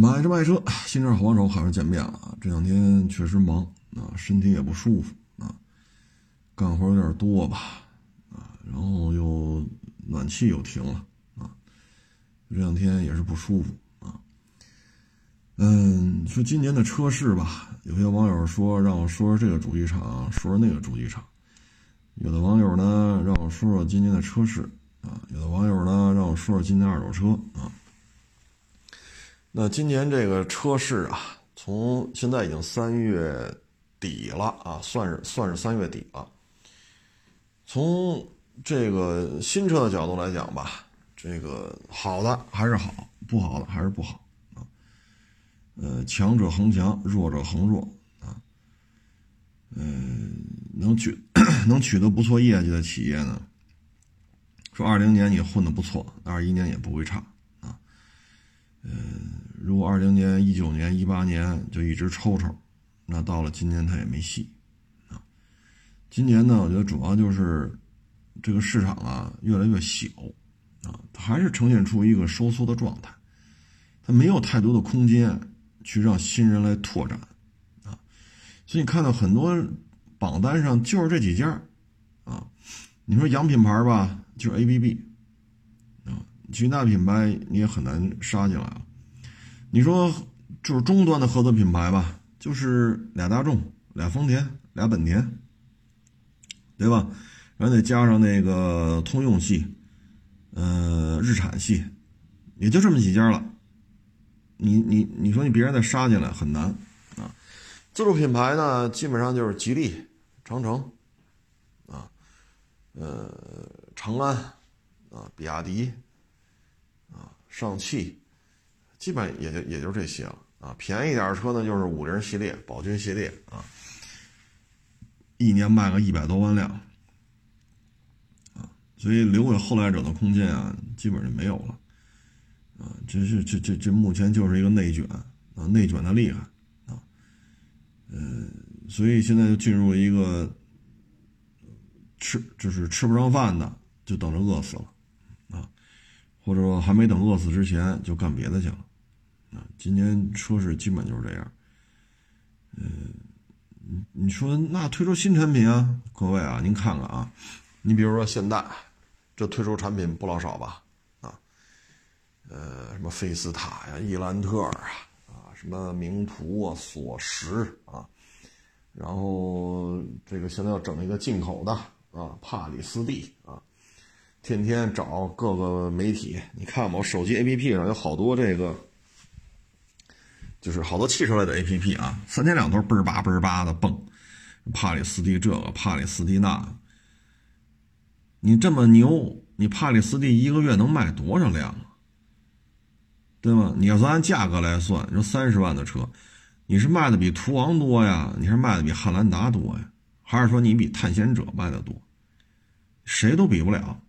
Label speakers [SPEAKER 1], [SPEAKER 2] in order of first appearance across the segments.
[SPEAKER 1] 买车卖车，新车好帮手，好久见面了啊！这两天确实忙啊，身体也不舒服啊，干活有点多吧啊，然后又暖气又停了啊，这两天也是不舒服啊。嗯，说今年的车市吧，有些网友说让我说说这个主机厂，说说那个主机厂；有的网友呢让我说说今年的车市啊，有的网友呢让我说说今年二手车啊。那今年这个车市啊，从现在已经三月底了啊，算是算是三月底了。从这个新车的角度来讲吧，这个好的还是好，不好的还是不好啊。呃，强者恒强，弱者恒弱啊。嗯，能取 能取得不错业绩的企业呢，说二零年你混的不错，二一年也不会差嗯。如果二零年、一九年、一八年就一直抽抽，那到了今年它也没戏啊。今年呢，我觉得主要就是这个市场啊越来越小啊，它还是呈现出一个收缩的状态，它没有太多的空间去让新人来拓展啊。所以你看到很多榜单上就是这几家啊，你说洋品牌吧，就是 ABB 其他品牌你也很难杀进来了。你说就是中端的合资品牌吧，就是俩大众、俩丰田、俩本田，对吧？然后再加上那个通用系，呃，日产系，也就这么几家了。你你你说你别人再杀进来很难啊。自主品牌呢，基本上就是吉利、长城，啊，呃，长安，啊，比亚迪，上汽。基本也就也就这些了啊，便宜点的车呢，就是五菱系列、宝骏系列啊，一年卖个一百多万辆啊，所以留给后来者的空间啊，基本就没有了啊，这是这这这目前就是一个内卷啊，内卷的厉害啊，嗯，所以现在就进入一个吃就是吃不上饭的，就等着饿死了，或者说还没等饿死之前就干别的去了。啊，今年车市基本就是这样。嗯，你你说那推出新产品啊，各位啊，您看看啊，你比如说现代，这推出产品不老少吧？啊，呃，什么菲斯塔呀、伊兰特啊，啊，什么名图啊、索十啊，然后这个现在要整一个进口的啊，帕里斯蒂啊，天天找各个媒体，你看，我手机 APP 上有好多这个。就是好多汽车类的 A P P 啊，三天两头嘣儿叭嘣儿叭的蹦，帕里斯蒂这个，帕里斯蒂那，你这么牛，你帕里斯蒂一个月能卖多少辆啊？对吗？你要说按价格来算，你说三十万的车，你是卖的比途昂多呀，你是卖的比汉兰达多呀，还是说你比探险者卖的多？谁都比不了。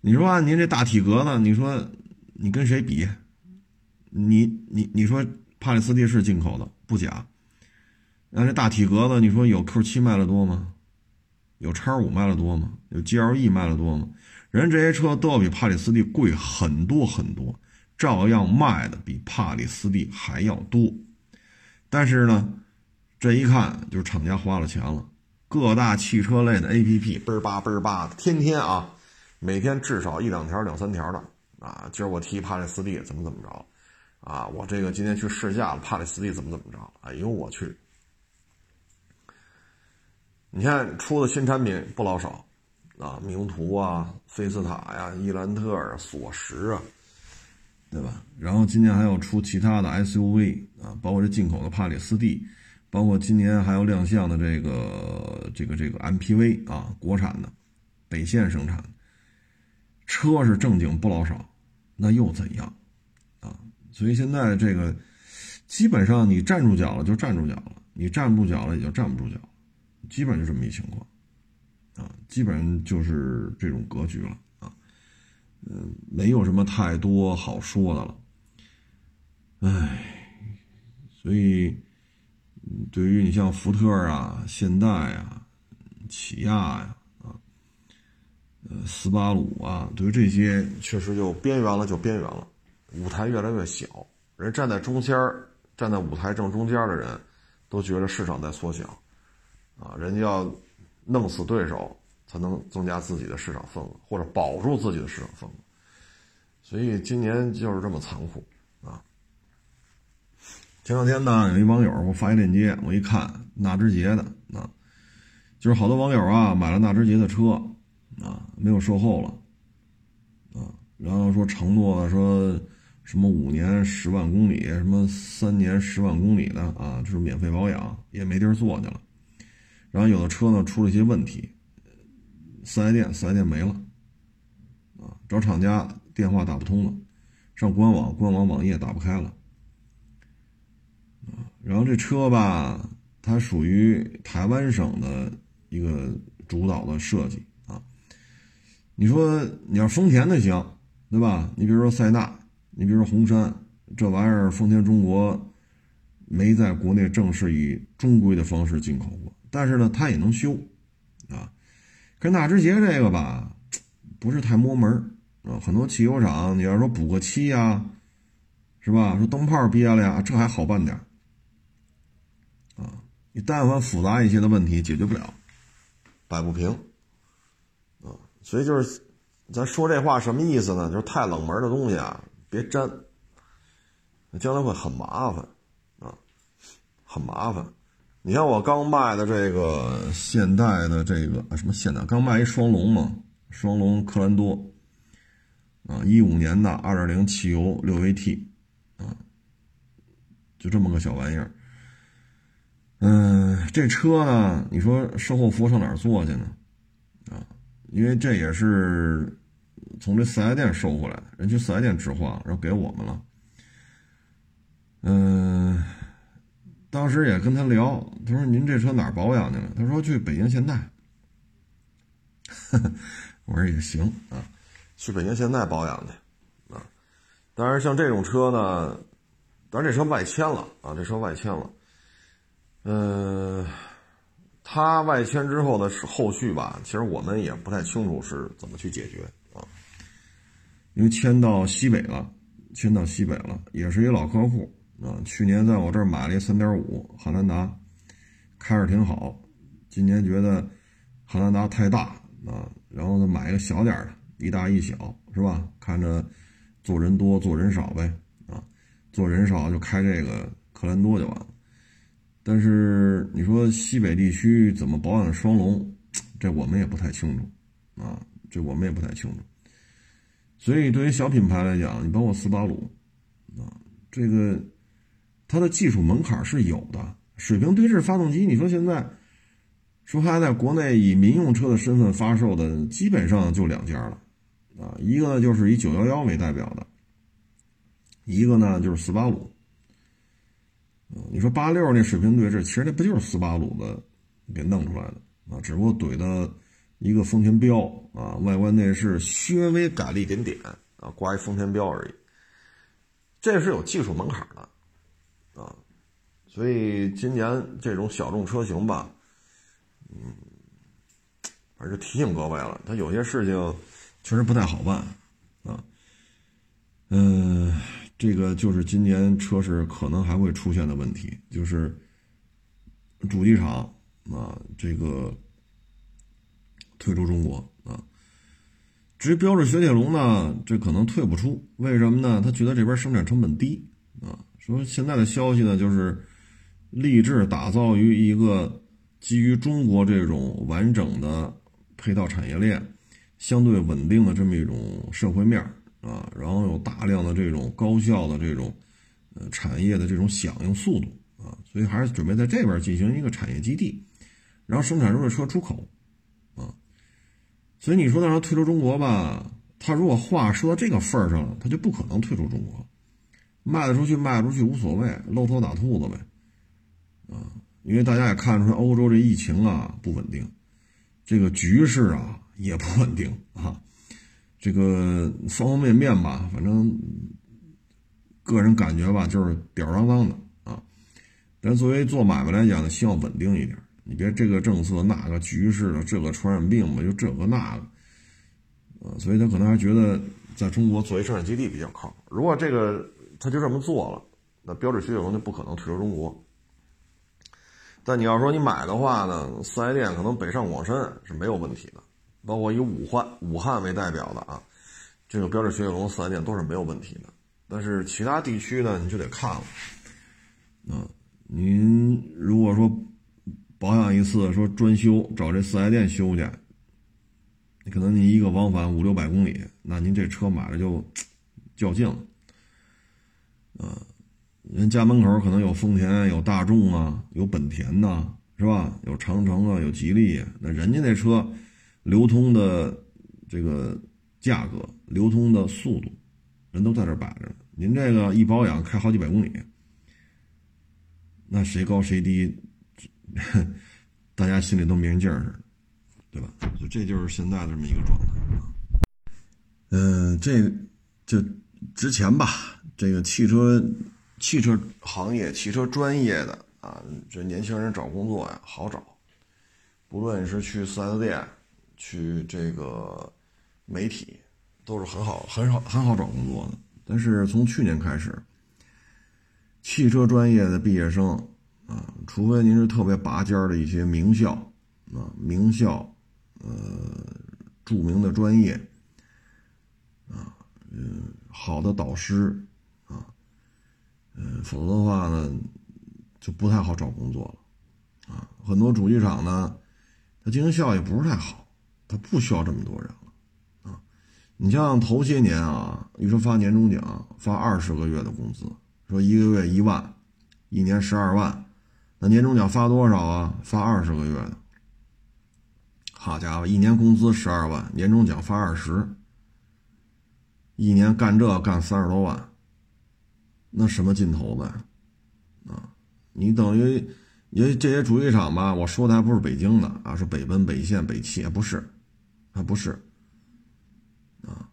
[SPEAKER 1] 你说按您这大体格子，你说你跟谁比？你你你说？帕里斯蒂是进口的，不假。那这大体格子，你说有 Q7 卖的多吗？有叉五卖的多吗？有 GLE 卖的多吗？人这些车都要比帕里斯蒂贵很多很多，照样卖的比帕里斯蒂还要多。但是呢，这一看就是厂家花了钱了。各大汽车类的 APP 倍儿叭倍儿叭的，天天啊，每天至少一两条、两三条的啊。今儿我提帕里斯蒂怎么怎么着。啊，我这个今天去试驾了，帕里斯蒂怎么怎么着？哎呦我去！你看出的新产品不老少，啊，名图啊，菲斯塔呀，伊兰特啊，索石啊，对吧？然后今年还要出其他的 SUV 啊，包括这进口的帕里斯蒂，包括今年还要亮相的这个这个这个 MPV 啊，国产的，北线生产的，车是正经不老少，那又怎样？啊所以现在这个，基本上你站住脚了就站住脚了，你站不住脚了也就站不住脚，基本就这么一情况，啊，基本上就是这种格局了啊，嗯，没有什么太多好说的了，唉，所以对于你像福特啊、现代啊、起亚呀、啊、呃斯巴鲁啊，对于这些确实就边缘了，就边缘了。舞台越来越小，人站在中间站在舞台正中间的人，都觉得市场在缩小，啊，人家要弄死对手，才能增加自己的市场份额，或者保住自己的市场份额。所以今年就是这么残酷啊！前两天呢，有一网友给我发一链接，我一看，纳智捷的啊，就是好多网友啊买了纳智捷的车啊，没有售后了啊，然后说承诺说。什么五年十万公里，什么三年十万公里的啊，就是免费保养，也没地儿坐去了。然后有的车呢出了一些问题，四 S 店四 S 店没了，啊，找厂家电话打不通了，上官网官网网页打不开了，啊，然后这车吧，它属于台湾省的一个主导的设计。你说你要丰田的行，对吧？你比如说塞纳。你比如说红山这玩意儿，丰田中国没在国内正式以中规的方式进口过，但是呢，它也能修啊。跟纳智捷这个吧，不是太摸门啊。很多汽油厂，你要说补个漆呀，是吧？说灯泡憋了呀，这还好办点啊。你但凡复杂一些的问题，解决不了，摆不平。所以就是咱说这话什么意思呢？就是太冷门的东西啊。别沾，将来会很麻烦啊，很麻烦。你像我刚卖的这个现代的这个啊，什么现代？刚卖一双龙嘛，双龙克兰多啊，一五年的二点零汽油六 AT 啊，就这么个小玩意儿。嗯，这车呢，你说售后服务上哪儿做去呢？因为这也是。从这四 S 店收回来的，人去四 S 店置换，然后给我们了。嗯，当时也跟他聊，他说：“您这车哪儿保养去了？”他说：“去北京现代。”我说：“也行啊，去北京现代保养去啊。”当然，像这种车呢，当然这车外迁了啊，这车外迁了。嗯，他外迁之后的后续吧，其实我们也不太清楚是怎么去解决啊。因为迁到西北了，迁到西北了，也是一老客户啊。去年在我这儿买了一三点五汉兰达，开着挺好。今年觉得汉兰达太大啊，然后呢买一个小点的，一大一小，是吧？看着坐人多坐人少呗啊，坐人少就开这个克兰多就完了。但是你说西北地区怎么保养双龙，这我们也不太清楚啊，这我们也不太清楚。所以，对于小品牌来讲，你包括斯巴鲁，啊，这个它的技术门槛是有的。水平对置发动机，你说现在说还在国内以民用车的身份发售的，基本上就两家了，啊，一个呢就是以九幺幺为代表的，一个呢就是斯巴鲁。你说八六那水平对置，其实那不就是斯巴鲁的给弄出来的啊？只不过怼的。一个丰田标啊，外观内饰稍微改了一点点啊，挂一丰田标而已。这是有技术门槛的啊，所以今年这种小众车型吧，嗯，反正提醒各位了，它有些事情确实不太好办啊。嗯，这个就是今年车市可能还会出现的问题，就是主机厂啊，这个。退出中国啊！至于标致雪铁龙呢，这可能退不出，为什么呢？他觉得这边生产成本低啊。说现在的消息呢，就是立志打造于一个基于中国这种完整的配套产业链、相对稳定的这么一种社会面啊，然后有大量的这种高效的这种呃产业的这种响应速度啊，所以还是准备在这边进行一个产业基地，然后生产出的车出口啊。所以你说让他退出中国吧，他如果话说到这个份儿上了，他就不可能退出中国，卖得出去卖不出去无所谓，露头打兔子呗，啊，因为大家也看出来欧洲这疫情啊不稳定，这个局势啊也不稳定啊，这个方方面面吧，反正个人感觉吧就是吊儿郎当的啊，但作为做买卖来讲呢，希望稳定一点。你别这个政策那个局势的，这个传染病吧，就这个那个，啊，所以他可能还觉得在中国做一生产基地比较靠。如果这个他就这么做了那标致雪铁龙就不可能退出中国。但你要说你买的话呢，四 S 店可能北上广深是没有问题的，包括以武汉武汉为代表的啊，这个标致雪铁龙四 S 店都是没有问题的。但是其他地区呢，你就得看了。嗯，您如果说保养一次，说专修找这四 S 店修去，可能您一个往返五六百公里，那您这车买了就较劲了。嗯。人家门口可能有丰田、有大众啊，有本田呐，是吧？有长城啊，有吉利。那人家那车流通的这个价格、流通的速度，人都在这摆着呢。您这个一保养开好几百公里，那谁高谁低，大家心里都没人劲儿似的，对吧？就这就是现在的这么一个状态。嗯，这就之前吧，这个汽车。汽车行业、汽车专业的啊，这年轻人找工作呀好找，不论是去四 S 店、去这个媒体，都是很好、很好、很好找工作的。但是从去年开始，汽车专业的毕业生啊，除非您是特别拔尖的一些名校啊、名校，呃，著名的专业啊，嗯，好的导师啊。嗯，否则的话呢，就不太好找工作了，啊，很多主机厂呢，它经营效益不是太好，他不需要这么多人了，啊，你像头些年啊，你说发年终奖，发二十个月的工资，说一个月一万，一年十二万，那年终奖发多少啊？发二十个月的，好家伙，一年工资十二万，年终奖发二十，一年干这干三十多万。那什么劲头子？啊，你等于，因为这些主机厂吧，我说的还不是北京的啊，是北奔、北线、北汽也，不是，他不是，啊，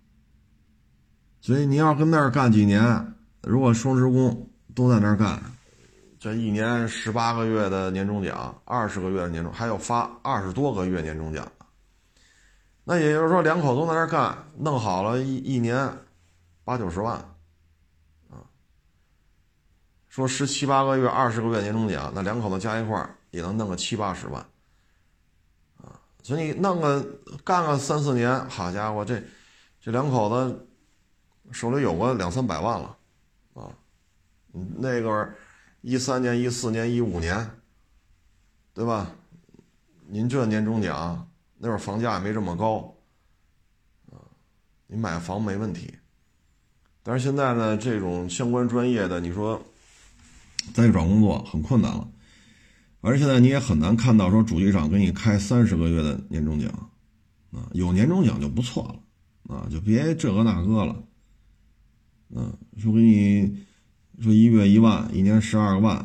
[SPEAKER 1] 所以你要跟那儿干几年，如果双职工都在那儿干，这一年十八个月的年终奖，二十个月的年终，还要发二十多个月年终奖，那也就是说两口子在那儿干，弄好了一一年八九十万。说十七八个月、二十个月年终奖，那两口子加一块儿也能弄个七八十万，所以你弄个干个三四年，好家伙，这这两口子手里有个两三百万了，啊，那个一三年、一四年、一五年，对吧？您这年终奖，那会儿房价也没这么高，啊，你买房没问题，但是现在呢，这种相关专业的，你说。再去找工作很困难了，而现在你也很难看到说主机厂给你开三十个月的年终奖，啊，有年终奖就不错了，啊，就别这个那个了，嗯，说给你说一月一万，一年十二万，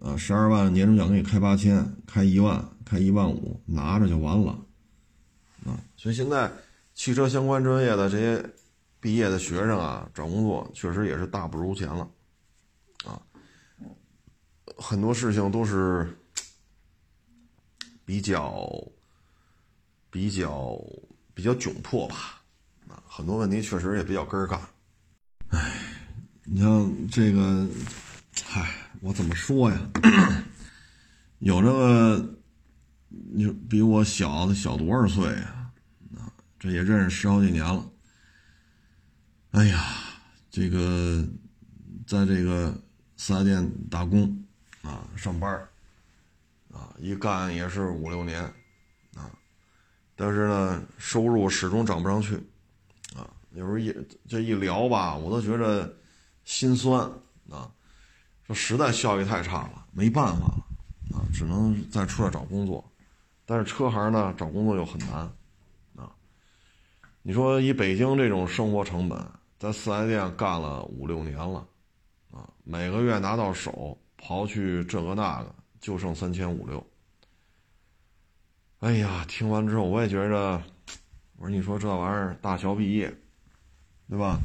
[SPEAKER 1] 啊，十二万年终奖给你开八千，开一万，开一万五，拿着就完了，啊，所以现在汽车相关专业的这些毕业的学生啊，找工作确实也是大不如前了。啊很多事情都是比较、比较、比较窘迫吧，啊，很多问题确实也比较根儿干。哎，你像这个，嗨，我怎么说呀？有这个，你比我小小多少岁啊？啊，这也认识十好几年了。哎呀，这个在这个四 S 店打工。啊，上班啊，一干也是五六年，啊，但是呢，收入始终涨不上去，啊，有时候一这一聊吧，我都觉着心酸啊，说实在效益太差了，没办法了，啊，只能再出来找工作，但是车行呢，找工作又很难，啊，你说以北京这种生活成本，在四 S 店干了五六年了，啊，每个月拿到手。刨去这个那个，就剩三千五六。哎呀，听完之后我也觉着，我说你说这玩意儿大学毕业，对吧？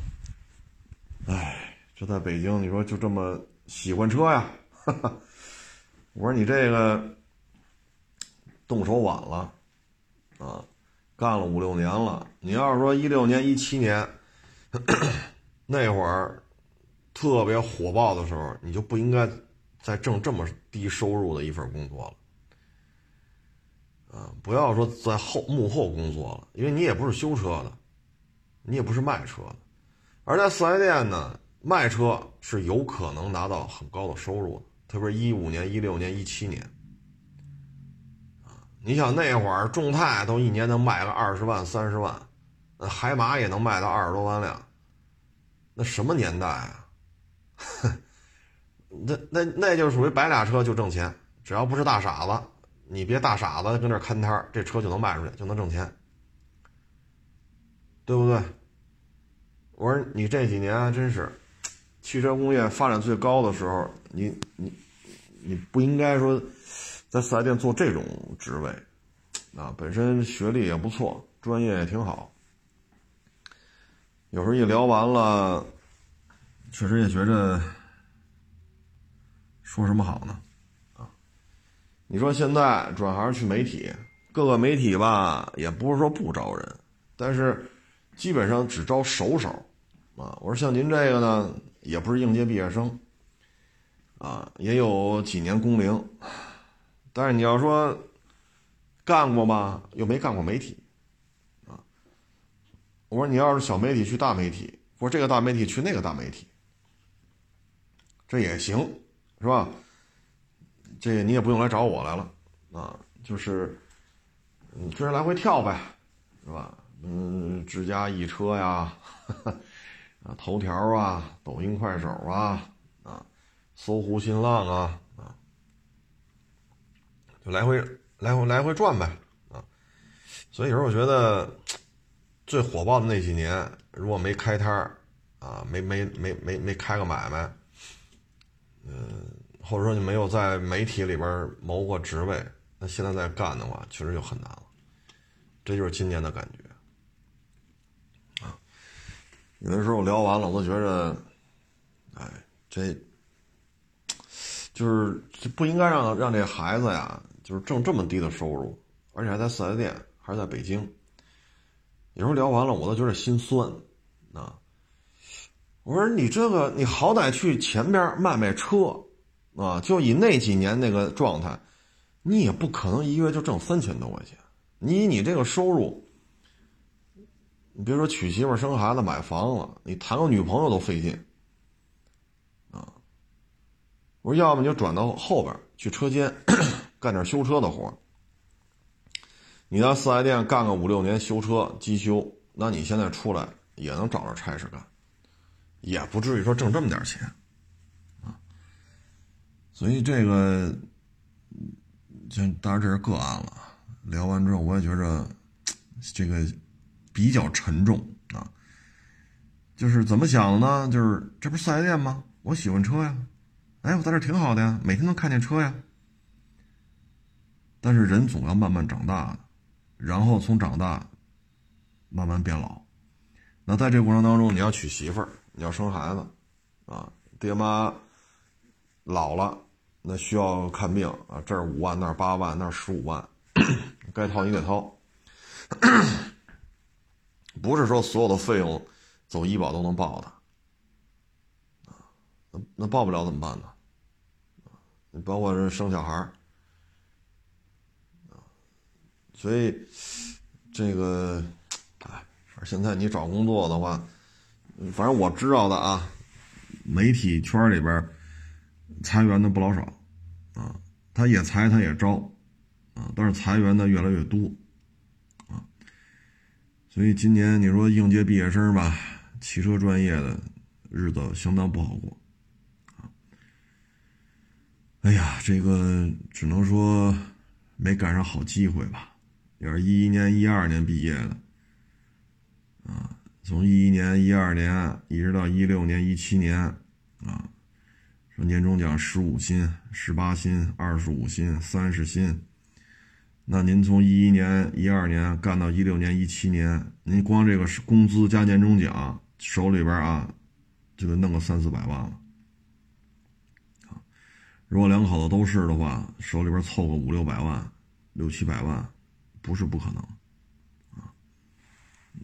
[SPEAKER 1] 哎，这在北京，你说就这么喜欢车呀？我说你这个动手晚了啊，干了五六年了。你要是说一六年、一七年 那会儿，特别火爆的时候，你就不应该在挣这么低收入的一份工作了，啊，不要说在后幕后工作了，因为你也不是修车的，你也不是卖车的，而在四 S 店呢，卖车是有可能拿到很高的收入的，特别是一五年、一六年、一七年，啊，你想那会儿众泰都一年能卖个二十万、三十万，那海马也能卖到二十多万辆，那什么年代啊？哼 那那那就属于白俩车就挣钱，只要不是大傻子，你别大傻子跟那看摊儿这车就能卖出去，就能挣钱，对不对？我说你这几年真是汽车工业发展最高的时候，你你你不应该说在四 S 店做这种职位啊，本身学历也不错，专业也挺好，有时候一聊完了。确实也觉着，说什么好呢？啊，你说现在转行去媒体，各个媒体吧，也不是说不招人，但是基本上只招熟手，啊，我说像您这个呢，也不是应届毕业生，啊，也有几年工龄，但是你要说干过吗？又没干过媒体，啊，我说你要是小媒体去大媒体，我说这个大媒体去那个大媒体。这也行，是吧？这个你也不用来找我来了啊，就是你跟着来回跳呗，是吧？嗯，智家易车呀，啊，头条啊，抖音、快手啊，啊，搜狐、新浪啊，啊，就来回来回来回转呗，啊。所以有时候我觉得最火爆的那几年，如果没开摊儿啊，没没没没没开个买卖。嗯，或者说你没有在媒体里边谋过职位，那现在在干的话，确实就很难了。这就是今年的感觉啊。有的时候聊完了，我都觉着，哎，这就是不应该让让这孩子呀，就是挣这么低的收入，而且还在四 S 店，还是在北京。有时候聊完了，我都觉得心酸。我说你这个，你好歹去前边卖卖车，啊，就以那几年那个状态，你也不可能一月就挣三千多块钱。你以你这个收入，你别说娶媳妇、生孩子、买房了，你谈个女朋友都费劲，啊。我说要么你就转到后边去车间干点修车的活你在四 S 店干个五六年修车机修，那你现在出来也能找着差事干。也不至于说挣这么点钱，啊，所以这个，就当然这是个案了。聊完之后，我也觉着这个比较沉重啊。就是怎么想的呢？就是这不是四 S 店吗？我喜欢车呀，哎，我在这挺好的呀，每天能看见车呀。但是人总要慢慢长大的，然后从长大慢慢变老。那在这过程当中，你要娶媳妇儿。你要生孩子，啊，爹妈老了，那需要看病啊，这儿五万，那儿八万，那儿十五万，该掏你得掏，不是说所有的费用走医保都能报的，啊，那那报不了怎么办呢？你包括这生小孩儿，啊，所以这个，哎，反正现在你找工作的话。反正我知道的啊，媒体圈里边裁员的不老少啊，他也裁，他也招啊，但是裁员的越来越多啊，所以今年你说应届毕业生吧，汽车专业的日子相当不好过啊。哎呀，这个只能说没赶上好机会吧，也是一一年、一二年毕业的啊。从一一年、一二年一直到一六年、一七年，啊，说年终奖十五薪、十八薪、二十五薪、三十薪，那您从一一年、一二年干到一六年、一七年，您光这个工资加年终奖，手里边啊，就得弄个三四百万了，啊，如果两口子都是的话，手里边凑个五六百万、六七百万，不是不可能。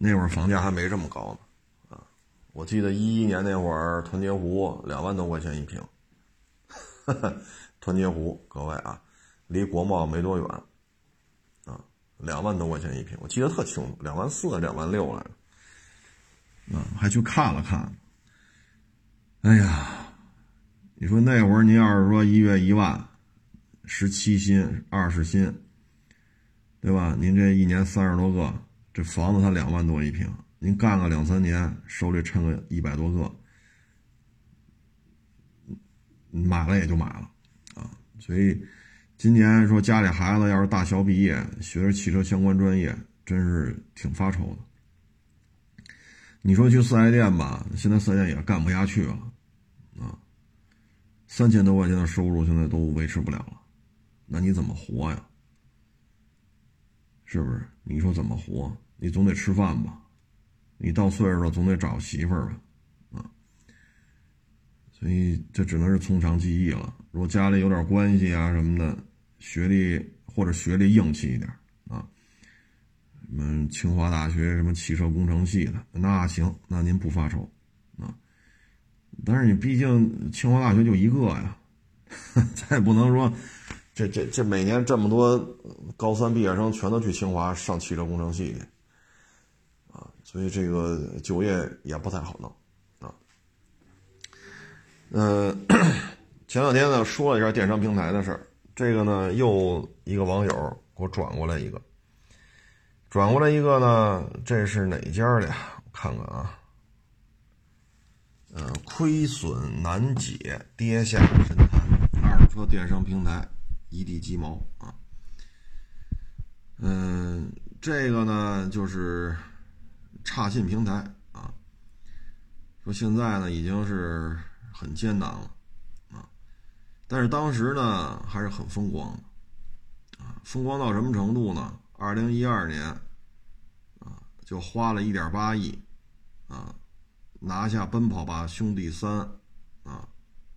[SPEAKER 1] 那会儿房价还没这么高呢，啊，我记得一一年那会儿，团结湖两万多块钱一瓶。团结湖，各位啊，离国贸没多远，啊，两万多块钱一平，我记得特清楚，两万四、两万六来着，啊，还去看了看。哎呀，你说那会儿您要是说一月一万，十七新、二十新，对吧？您这一年三十多个，这房子才两万多一平，您干个两三年，手里趁个一百多个。买了也就买了，啊，所以今年说家里孩子要是大学毕业，学着汽车相关专业，真是挺发愁的。你说去四 S 店吧，现在四 S 店也干不下去了，啊，三千多块钱的收入现在都维持不了了，那你怎么活呀？是不是？你说怎么活？你总得吃饭吧？你到岁数了，总得找媳妇儿吧？啊所以这只能是从长计议了。如果家里有点关系啊什么的，学历或者学历硬气一点啊，什么清华大学什么汽车工程系的，那行，那您不发愁啊。但是你毕竟清华大学就一个呀，咱也不能说这这这每年这么多高三毕业生全都去清华上汽车工程系啊，所以这个就业也不太好弄。啊嗯，前两天呢说了一下电商平台的事儿，这个呢又一个网友给我转过来一个，转过来一个呢，这是哪家的呀？我看看啊，嗯，亏损难解，跌下神坛，二手车电商平台一地鸡毛啊。嗯，这个呢就是差信平台啊，说现在呢已经是。很艰难了，啊，但是当时呢还是很风光的，啊，风光到什么程度呢？二零一二年，啊，就花了一点八亿，啊，拿下《奔跑吧兄弟三》，啊，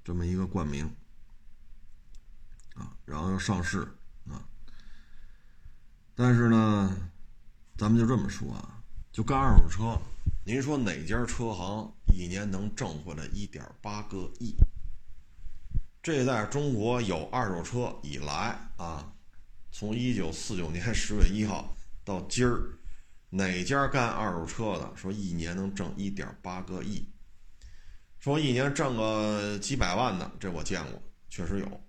[SPEAKER 1] 这么一个冠名，然后又上市，啊，但是呢，咱们就这么说啊，就干二手车，您说哪家车行？一年能挣回来一点八个亿，这在中国有二手车以来啊，从一九四九年十月一号到今儿，哪家干二手车的说一年能挣一点八个亿？说一年挣个几百万的，这我见过，确实有，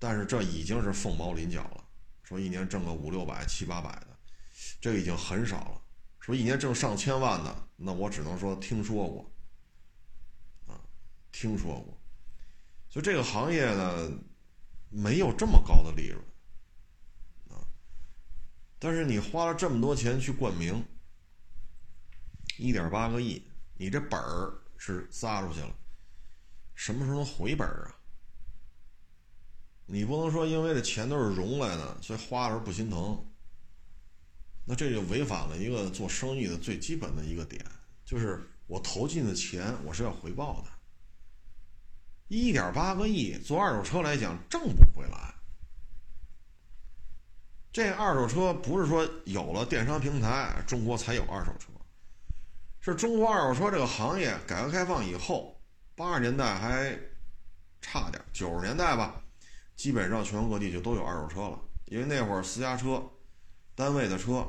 [SPEAKER 1] 但是这已经是凤毛麟角了。说一年挣个五六百、七八百的，这已经很少了。说一年挣上千万的，那我只能说听说过。啊听说过，所以这个行业呢，没有这么高的利润，啊，但是你花了这么多钱去冠名，一点八个亿，你这本儿是撒出去了，什么时候能回本儿啊？你不能说因为这钱都是融来的，所以花的时候不心疼，那这就违反了一个做生意的最基本的一个点，就是我投进的钱我是要回报的。一点八个亿做二手车来讲挣不回来。这二手车不是说有了电商平台，中国才有二手车，是中国二手车这个行业改革开放以后，八十年代还差点，九十年代吧，基本上全国各地就都有二手车了。因为那会儿私家车、单位的车，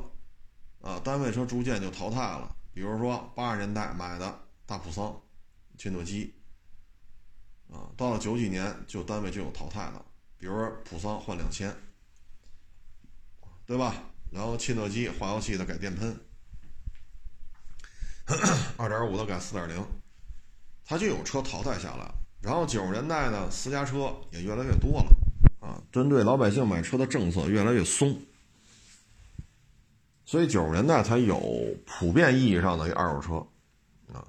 [SPEAKER 1] 啊，单位车逐渐就淘汰了。比如说八十年代买的大普桑、切诺基。啊，到了九几年，就单位就有淘汰的，比如说普桑换两千，对吧？然后切诺基化油器的改电喷，二点五的改四点零，它就有车淘汰下来了。然后九十年代呢，私家车也越来越多了，针对老百姓买车的政策越来越松，所以九十年代才有普遍意义上的二手车，啊，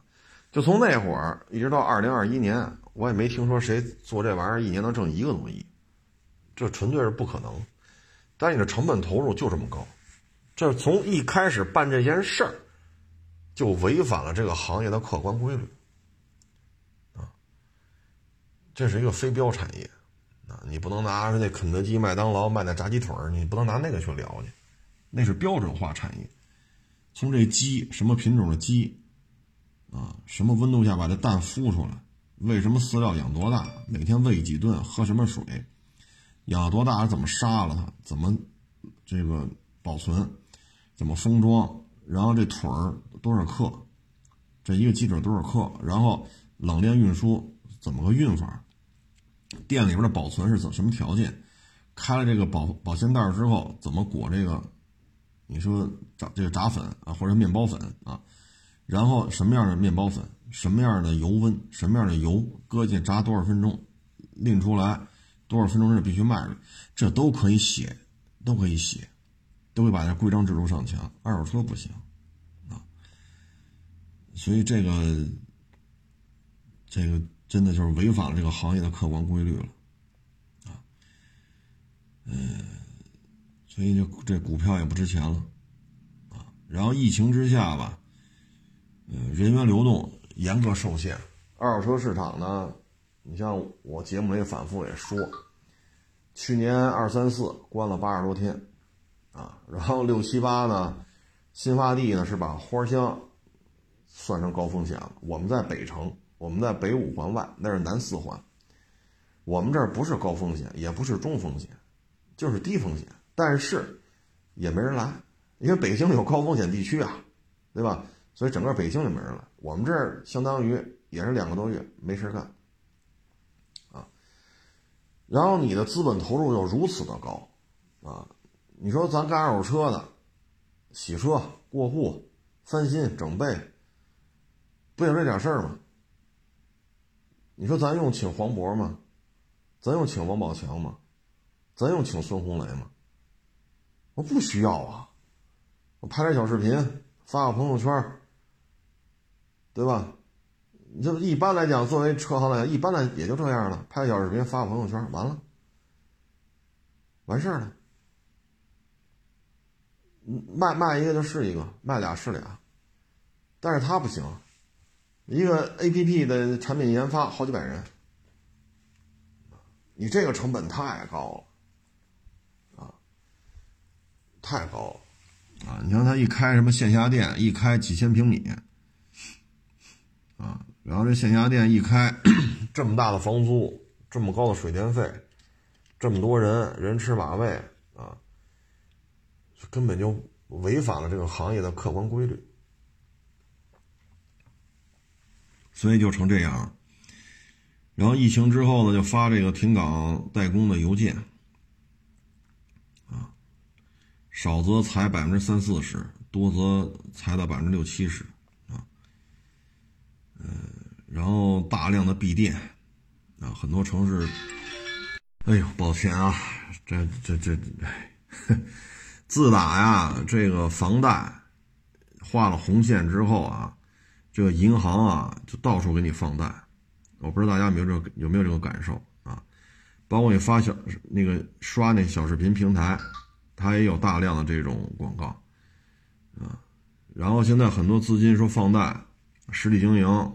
[SPEAKER 1] 就从那会儿一直到二零二一年。我也没听说谁做这玩意儿一年能挣一个多亿，这纯粹是不可能。但你的成本投入就这么高，这从一开始办这件事儿，就违反了这个行业的客观规律，啊，这是一个非标产业，啊，你不能拿那肯德基、麦当劳卖那炸鸡腿儿，你不能拿那个去聊去，那是标准化产业。从这鸡什么品种的鸡，啊，什么温度下把这蛋孵出来？喂什么饲料养多大？每天喂几顿？喝什么水？养多大？怎么杀了它？怎么这个保存？怎么封装？然后这腿儿多少克？这一个鸡腿多少克？然后冷链运输怎么个运法？店里边的保存是怎什么条件？开了这个保保鲜袋之后怎么裹这个？你说炸这个炸粉啊，或者面包粉啊？然后什么样的面包粉？什么样的油温？什么样的油搁进炸多少分钟？拎出来多少分钟内必须卖出去？这都可以写，都可以写，都会把这规章制度上墙。二手车不行啊，所以这个这个真的就是违反了这个行业的客观规律了。啊嗯，所以就这股票也不值钱了，啊，然后疫情之下吧，呃，人员流动严格受限，二手车市场呢，你像我节目里反复也说，去年二三四关了八十多天，啊，然后六七八呢，新发地呢是把花乡算成高风险了，我们在北城，我们在北五环外，那是南四环，我们这儿不是高风险，也不是中风险。就是低风险，但是也没人来，因为北京有高风险地区啊，对吧？所以整个北京就没人来。我们这儿相当于也是两个多月没事干，啊，然后你的资本投入又如此的高，啊，你说咱干二手车的，洗车、过户、翻新、整备，不就这点事儿吗？你说咱用请黄渤吗？咱用请王宝强吗？咱用请孙红雷吗？我不需要啊，我拍点小视频发个朋友圈，对吧？就一般来讲，作为车行来讲，一般来也就这样了，拍个小视频发个朋友圈，完了，完事儿了。卖卖一个就是一个，卖俩是俩，但是他不行，一个 A P P 的产品研发好几百人，你这个成本太高了。啊太高了，啊！你像他一开什么线下店，一开几千平米，啊，然后这线下店一开，这么大的房租，这么高的水电费，这么多人人吃马喂，啊，根本就违反了这个行业的客观规律，所以就成这样。然后疫情之后呢，就发这个停岗代工的邮件。啊少则裁百分之三四十，多则裁到百分之六七十，啊，呃，然后大量的闭店，啊，很多城市，哎呦，抱歉啊，这这这，自打呀这个房贷画了红线之后啊，这个银行啊就到处给你放贷，我不知道大家有没有这有没有这个感受啊，包括你发小那个刷那小视频平台。它也有大量的这种广告，啊，然后现在很多资金说放贷，实体经营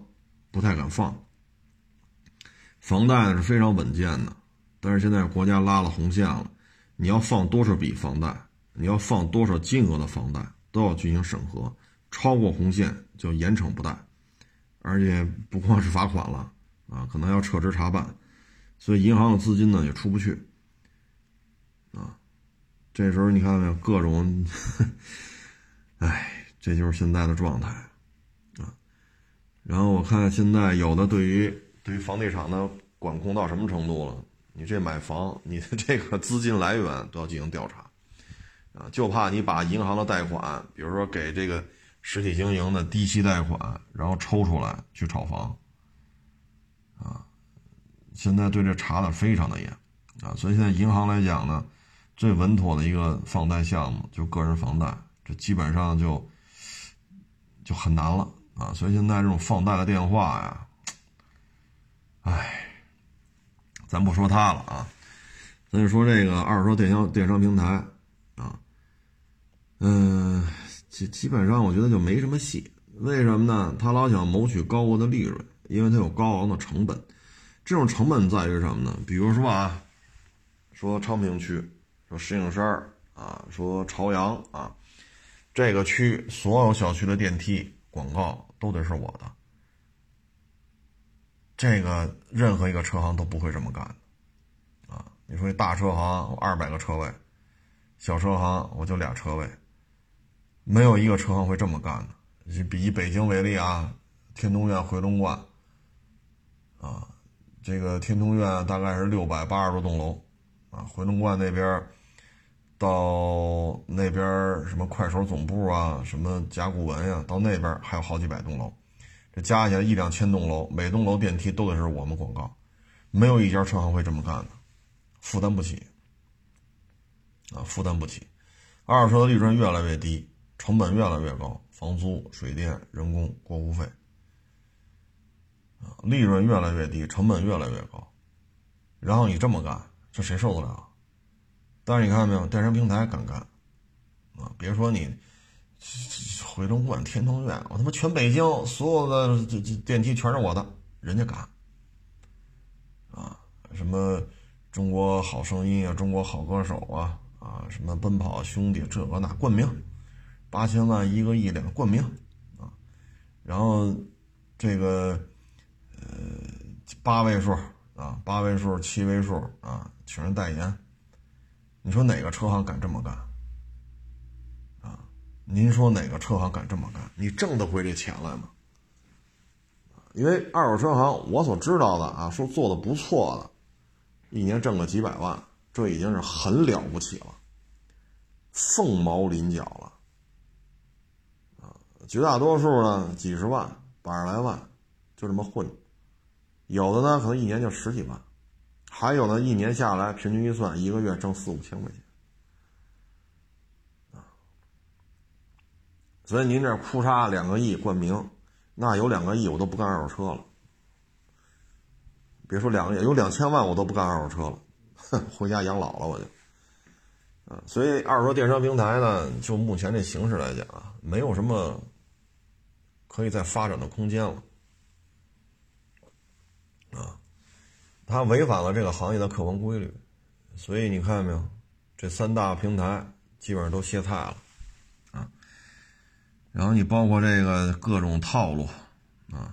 [SPEAKER 1] 不太敢放，房贷是非常稳健的，但是现在国家拉了红线了，你要放多少笔房贷，你要放多少金额的房贷都要进行审核，超过红线就严惩不贷，而且不光是罚款了，啊，可能要撤职查办，所以银行的资金呢也出不去，啊。这时候你看没有各种，哎，这就是现在的状态啊。然后我看现在有的对于对于房地产的管控到什么程度了？你这买房，你的这个资金来源都要进行调查啊，就怕你把银行的贷款，比如说给这个实体经营的低息贷款，然后抽出来去炒房啊。现在对这查的非常的严啊，所以现在银行来讲呢。最稳妥的一个放贷项目就个人房贷，这基本上就就很难了啊！所以现在这种放贷的电话呀，哎，咱不说它了啊，咱就说这个二手电销电商平台啊，嗯，基基本上我觉得就没什么戏。为什么呢？他老想谋取高额的利润，因为他有高昂的成本。这种成本在于什么呢？比如说啊，说昌平区。说石景山啊，说朝阳啊，这个区所有小区的电梯广告都得是我的，这个任何一个车行都不会这么干的，啊，你说大车行我二百个车位，小车行我就俩车位，没有一个车行会这么干的。比以北京为例啊，天通苑、回龙观，啊，这个天通苑大概是六百八十多栋楼，啊，回龙观那边到那边什么快手总部啊，什么甲骨文呀，到那边还有好几百栋楼，这加起来一两千栋楼，每栋楼电梯都得是我们广告，没有一家车行会这么干的，负担不起，啊，负担不起，二手车的利润越来越低，成本越来越高。房租、水电、人工、过户费，啊，利润越来越低，成本越来越高，然后你这么干，这谁受得了？但是你看到没有，电商平台敢干，啊，别说你回龙观、天通苑，我他妈全北京所有的这这电梯全是我的，人家敢，啊，什么中国好声音啊，中国好歌手啊，啊，什么奔跑兄弟，这个那冠名。八千万一个亿两个冠名，啊，然后这个呃八位数啊八位数七位数啊请人代言，你说哪个车行敢这么干？啊，您说哪个车行敢这么干？你挣得回这钱来吗？因为二手车行我所知道的啊，说做的不错的，一年挣个几百万，这已经是很了不起了，凤毛麟角了。绝大多数呢，几十万、百十来万，就这么混。有的呢，可能一年就十几万，还有呢，一年下来平均一算，一个月挣四五千块钱。啊，所以您这哭嚓两个亿冠名，那有两个亿我都不干二手车了。别说两个亿，有两千万我都不干二手车了，哼，回家养老了我就。啊，所以二手车电商平台呢，就目前这形势来讲啊，没有什么。可以再发展的空间了，啊，它违反了这个行业的客观规律，所以你看见没有，这三大平台基本上都歇菜了，啊，然后你包括这个各种套路，啊，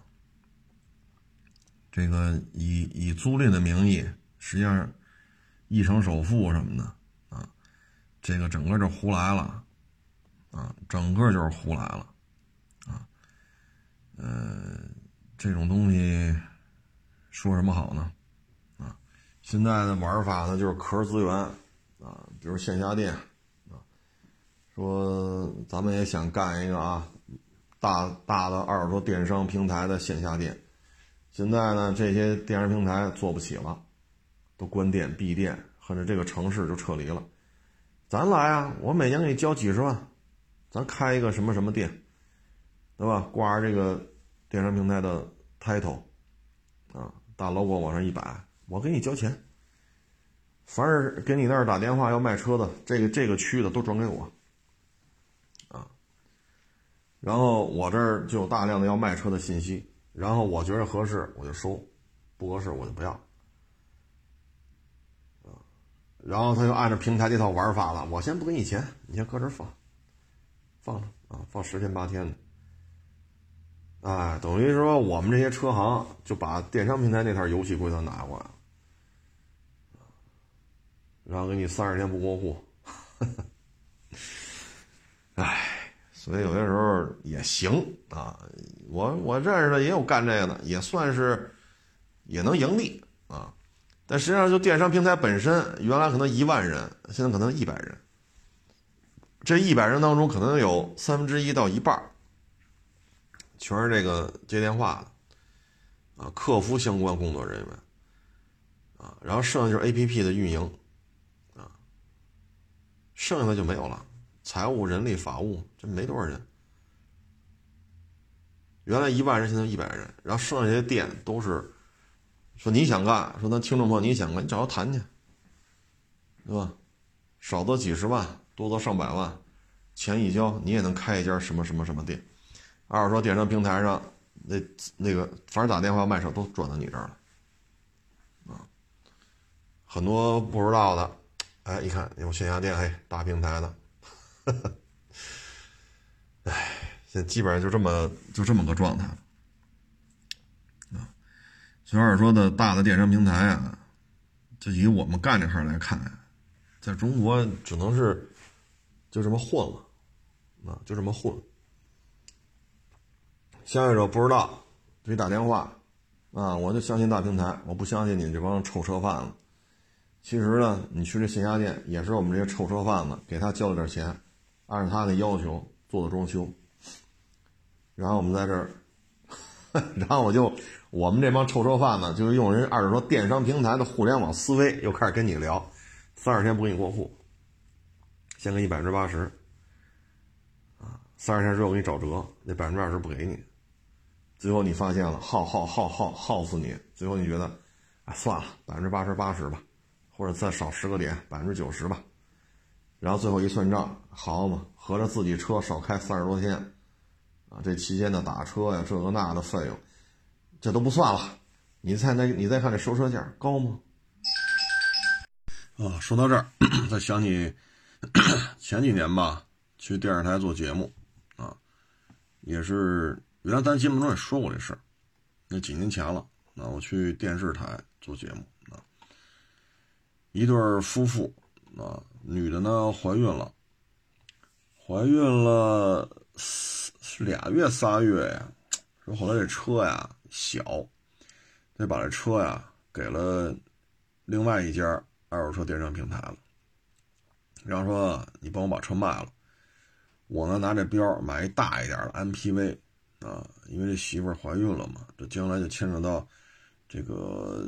[SPEAKER 1] 这个以以租赁的名义，实际上一成首付什么的，啊，这个整个就胡来了，啊，整个就是胡来了。呃，这种东西说什么好呢？啊，现在的玩法呢就是壳资源啊，比如线下店啊，说咱们也想干一个啊，大大的二手车电商平台的线下店，现在呢这些电商平台做不起了，都关店闭店，或者这个城市就撤离了，咱来啊，我每年给你交几十万，咱开一个什么什么店。对吧？挂着这个电商平台的 title，啊，大 logo 往上一摆，我给你交钱。凡是给你那儿打电话要卖车的，这个这个区的都转给我，啊，然后我这儿就有大量的要卖车的信息，然后我觉得合适我就收，不合适我就不要，啊，然后他就按照平台这套玩法了，我先不给你钱，你先搁这儿放，放着啊，放十天八天的。哎，等于说我们这些车行就把电商平台那套游戏规则拿过来，然后给你三十天不过户。哎，所以有些时候也行啊。我我认识的也有干这个的，也算是也能盈利啊。但实际上，就电商平台本身，原来可能一万人，现在可能一百人。这一百人当中，可能有三分之一到一半全是这个接电话的，啊，客服相关工作人员，啊，然后剩下就是 A P P 的运营，啊，剩下的就没有了，财务、人力、法务，这没多少人。原来一万人，现在一百人，然后剩下这些店都是，说你想干，说咱听众朋友你想干，你找他谈去，对吧？少则几十万，多则上百万，钱一交，你也能开一家什么什么什么店。二手车电商平台上，那那个反正打电话卖车都转到你这儿了，啊，很多不知道的，哎，一看有线下店，哎，大平台的，哎，现在基本上就这么就这么个状态，啊，小二说的大的电商平台啊，就以我们干这行来看，在中国只能是就这么混了，啊，就这么混。消费者不知道，给你打电话，啊，我就相信大平台，我不相信你这帮臭车贩子。其实呢，你去这线下店也是我们这些臭车贩子给他交了点钱，按照他的要求做的装修，然后我们在这儿，然后我就我们这帮臭车贩子就用人二手车电商平台的互联网思维，又开始跟你聊，三十天不给你过户，先给你百分之八十，啊，三十天之后给你找折，那百分之二十不给你，最后你发现了耗耗耗耗耗死你，最后你觉得，啊，算了，百分之八十八十吧。或者再少十个点，百分之九十吧，然后最后一算账，好嘛，合着自己车少开三十多天，啊，这期间的打车呀，这个那的费用，这都不算了。你再那，你再看这收车价高吗？啊，说到这儿，再想起前几年吧，去电视台做节目，啊，也是原来咱节目中也说过这事儿，那几年前了，那我去电视台做节目啊。一对夫妇，啊，女的呢怀孕了，怀孕了俩月仨月呀。说后来这车呀小，得把这车呀给了另外一家二手车电商平台了。然后说你帮我把车卖了，我呢拿这标买一大一点的 MPV 啊，因为这媳妇怀孕了嘛，这将来就牵扯到这个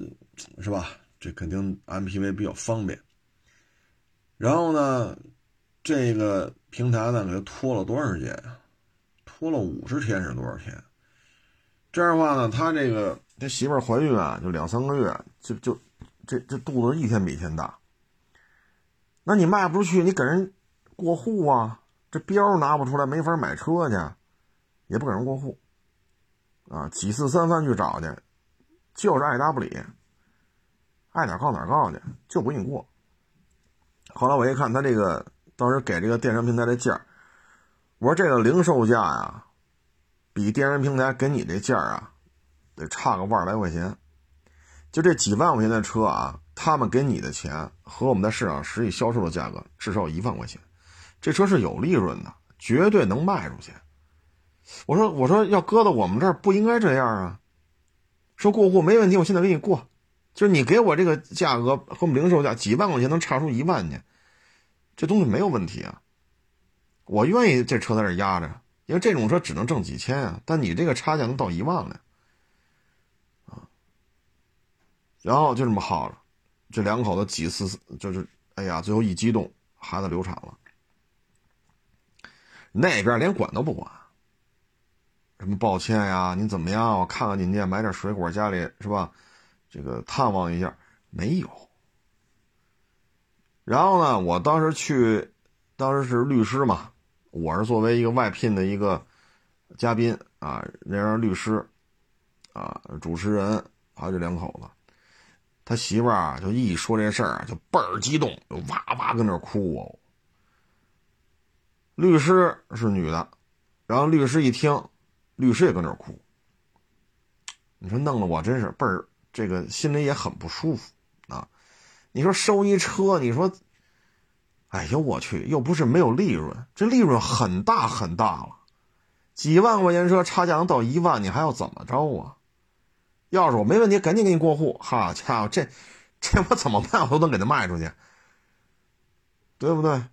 [SPEAKER 1] 是吧？这肯定 MPV 比较方便，然后呢，这个平台呢给他拖了多长时间？拖了五十天是多少天？这样的话呢，他这个这媳妇儿怀孕啊，就两三个月，就就这这肚子一天比一天大。那你卖不出去，你给人过户啊？这标拿不出来，没法买车去，也不给人过户啊！几次三番去找去，就是爱答不理。爱哪告哪告去，就不给你过。后来我一看，他这个当时给这个电商平台的价我说这个零售价呀，比电商平台给你这价啊，得差个万来块钱。就这几万块钱的车啊，他们给你的钱和我们在市场实际销售的价格至少一万块钱，这车是有利润的，绝对能卖出去。我说我说要搁到我们这儿不应该这样啊，说过户没问题，我现在给你过。就是你给我这个价格和我们零售价几万块钱能差出一万去，这东西没有问题啊。我愿意这车在这压着，因为这种车只能挣几千啊，但你这个差价能到一万来，啊。然后就这么耗着，这两口子几次就是哎呀，最后一激动，孩子流产了。那边连管都不管，什么抱歉呀，你怎么样？我看看你家买点水果，家里是吧？这个探望一下没有，然后呢，我当时去，当时是律师嘛，我是作为一个外聘的一个嘉宾啊，那让律师啊，主持人还有这两口子，他媳妇儿就一说这事儿就倍儿激动，就哇哇跟那哭哦。律师是女的，然后律师一听，律师也跟那哭，你说弄得我真是倍儿。这个心里也很不舒服啊！你说收一车，你说，哎呦我去，又不是没有利润，这利润很大很大了，几万块钱车差价能到一万，你还要怎么着啊？要是我没问题，赶紧给你过户。好家伙，这这我怎么办？我都能给他卖出去，对不对？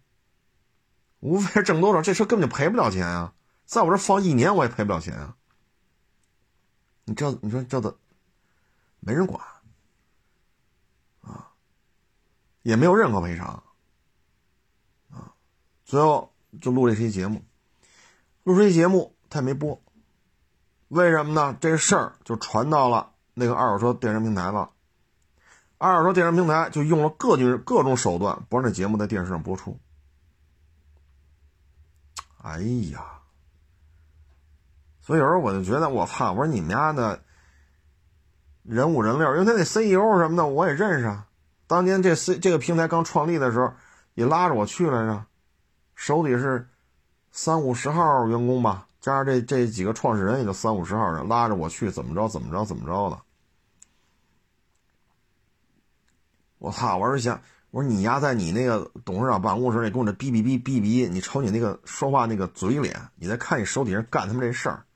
[SPEAKER 1] 无非是挣多少，这车根本就赔不了钱啊！在我这放一年，我也赔不了钱啊！你这，你说这的。没人管，啊，也没有任何赔偿，啊，最后就录这期节目，录这期节目他也没播，为什么呢？这事儿就传到了那个二手车电商平台了，二手车电商平台就用了各种各种手段，不让这节目在电视上播出。哎呀，所以有时候我就觉得，我操！我说你们家的。人五人六，因为他那 CEO 什么的我也认识啊。当年这 C 这个平台刚创立的时候，也拉着我去来着，手底是三五十号员工吧，加上这这几个创始人也就三五十号人，拉着我去怎么着怎么着怎么着的。我操！我是想，我说你丫在你那个董事长办公室里跟我这哔哔哔哔哔，你瞅你那个说话那个嘴脸，你再看你手底下干他们这事儿，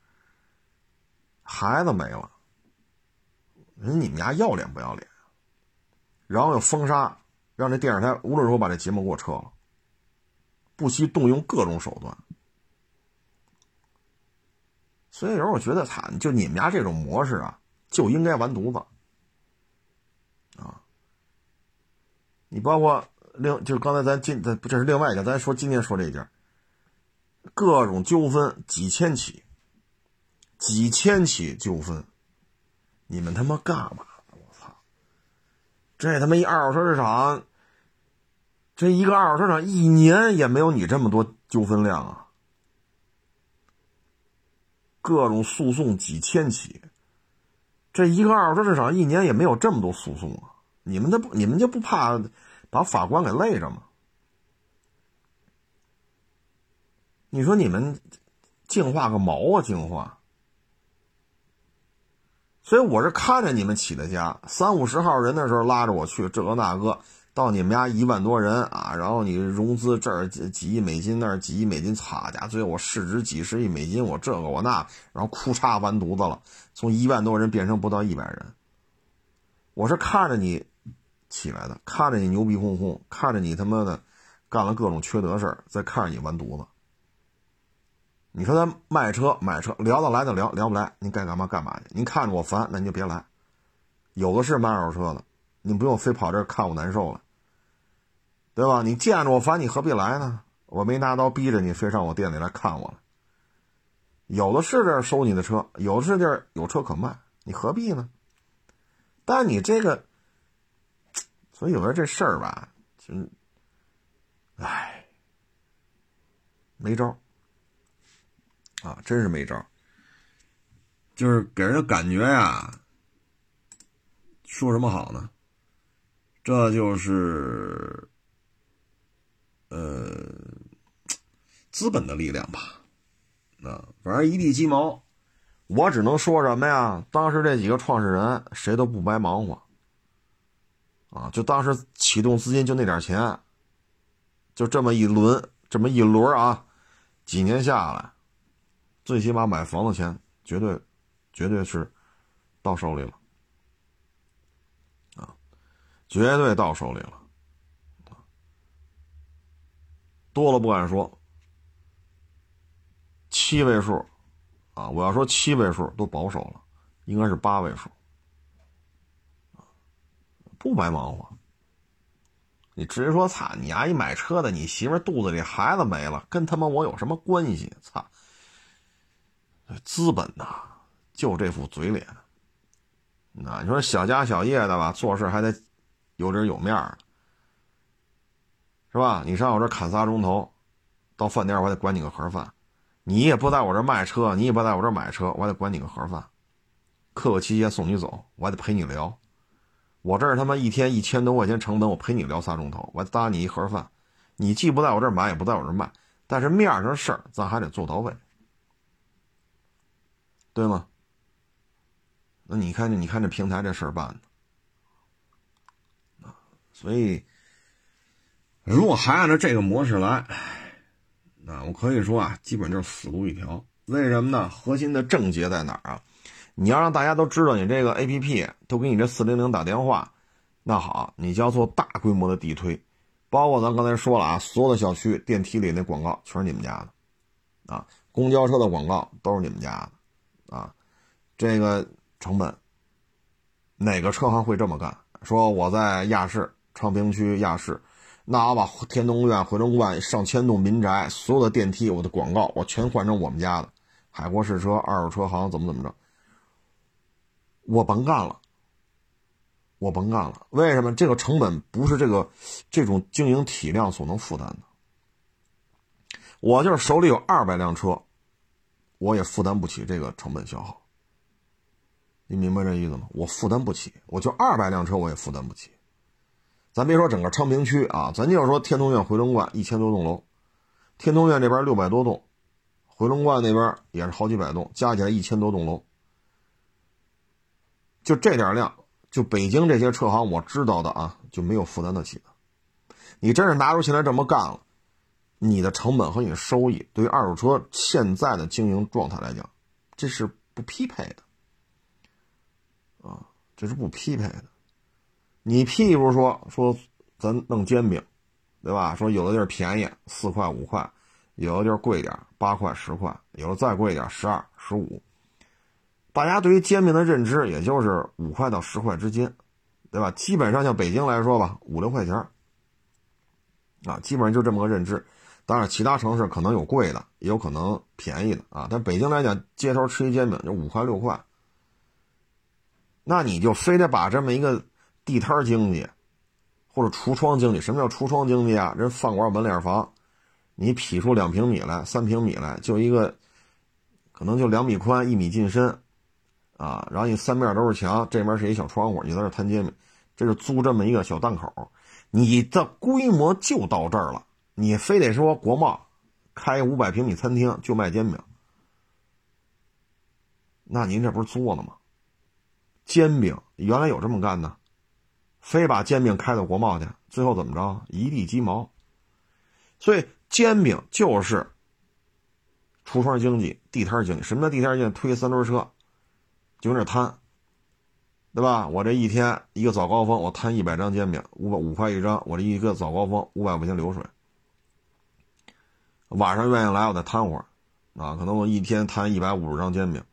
[SPEAKER 1] 孩子没了，人你们家要脸不要脸？然后又封杀，让这电视台无论如何把这节目给我撤了，不惜动用各种手段。所以有时候我觉得，惨，就你们家这种模式啊，就应该完犊子。啊，你包括另就是刚才咱今这这是另外一个，咱说今天说这一件，各种纠纷几千起，几千起纠纷，你们他妈干嘛？我操！这他妈一二手车市场，这一个二手车市场一年也没有你这么多纠纷量啊！各种诉讼几千起。这一个二手车市场一年也没有这么多诉讼啊！你们的不，你们就不怕把法官给累着吗？你说你们净化个毛啊，净化！所以我是看着你们起的家，三五十号人的时候拉着我去这个那个，到你们家一万多人啊，然后你融资这儿几几亿美金，那儿几亿美金，擦家，最后我市值几十亿美金，我这个我那，然后哭嚓完犊子了。从一万多人变成不到一百人，我是看着你起来的，看着你牛逼哄哄，看着你他妈的干了各种缺德事儿，再看着你完犊子。你说咱卖车买车聊得来就聊，聊不来您该干嘛干嘛去。您看着我烦，那您就别来。有的是卖二手车的，你不用非跑这儿看我难受了，对吧？你见着我烦，你何必来呢？我没拿刀逼着你，非上我店里来看我了。有的是地儿收你的车，有的是地儿有车可卖，你何必呢？但你这个，所以有时这事儿吧，真，唉，没招啊，真是没招就是给人的感觉呀，说什么好呢？这就是，呃，资本的力量吧。啊，反正一地鸡毛，我只能说什么呀？当时这几个创始人谁都不白忙活，啊，就当时启动资金就那点钱，就这么一轮，这么一轮啊，几年下来，最起码买房子钱绝对，绝对是到手里了，啊，绝对到手里了，多了不敢说。七位数，啊，我要说七位数都保守了，应该是八位数，不白忙活。你直接说，操你阿姨买车的，你媳妇肚子里孩子没了，跟他妈我有什么关系？操，资本呐，就这副嘴脸。那你说小家小业的吧，做事还得有理有面儿，是吧？你上我这砍仨钟头，到饭店我还得管你个盒饭。你也不在我这卖车，你也不在我这买车，我还得管你个盒饭，客客气气送你走，我还得陪你聊。我这儿他妈一天一千多块钱成本，我陪你聊仨钟头，我还搭你一盒饭。你既不在我这儿买，也不在我这儿卖，但是面上事儿咱还得做到位，对吗？那你看，你看这平台这事儿办的，所以如果还按照这个模式来。啊，我可以说啊，基本就是死路一条。为什么呢？核心的症结在哪儿啊？你要让大家都知道你这个 APP 都给你这四零零打电话，那好，你就要做大规模的地推，包括咱刚才说了啊，所有的小区电梯里那广告全是你们家的，啊，公交车的广告都是你们家的，啊，这个成本，哪个车行会这么干？说我在亚市昌平区亚市。那我把天通苑、回龙观上千栋民宅所有的电梯，我的广告我全换成我们家的海国试车二手车行，怎么怎么着？我甭干了，我甭干了。为什么？这个成本不是这个这种经营体量所能负担的。我就是手里有二百辆车，我也负担不起这个成本消耗。你明白这意思吗？我负担不起，我就二百辆车，我也负担不起。咱别说整个昌平区啊，咱就说天通苑、回龙观一千多栋楼，天通苑这边六百多栋，回龙观那边也是好几百栋，加起来一千多栋楼，就这点量，就北京这些车行，我知道的啊，就没有负担得起的。你真是拿出钱来这么干了，你的成本和你的收益，对于二手车现在的经营状态来讲，这是不匹配的。啊，这是不匹配的。你譬如说说咱弄煎饼，对吧？说有的地儿便宜四块五块，有的地儿贵点八块十块，有的再贵点十二十五。大家对于煎饼的认知，也就是五块到十块之间，对吧？基本上像北京来说吧，五六块钱啊，基本上就这么个认知。当然，其他城市可能有贵的，也有可能便宜的啊。但北京来讲，街头吃一煎饼就五块六块。那你就非得把这么一个地摊经济，或者橱窗经济？什么叫橱窗经济啊？人饭馆门脸房，你劈出两平米来、三平米来，就一个，可能就两米宽、一米进深。啊，然后你三面都是墙，这边是一小窗户，你在这摊煎饼，这是租这么一个小档口，你的规模就到这儿了。你非得说国贸开五百平米餐厅就卖煎饼，那您这不是作呢吗？煎饼原来有这么干的，非把煎饼开到国贸去，最后怎么着？一地鸡毛。所以煎饼就是橱窗经济、地摊经济。什么叫地摊经济？推三轮车。就那摊，对吧？我这一天一个早高峰，我摊一百张煎饼，五百五块一张。我这一个早高峰五百块钱流水。晚上愿意来，我再摊会儿，啊，可能我一天摊一百五十张煎饼，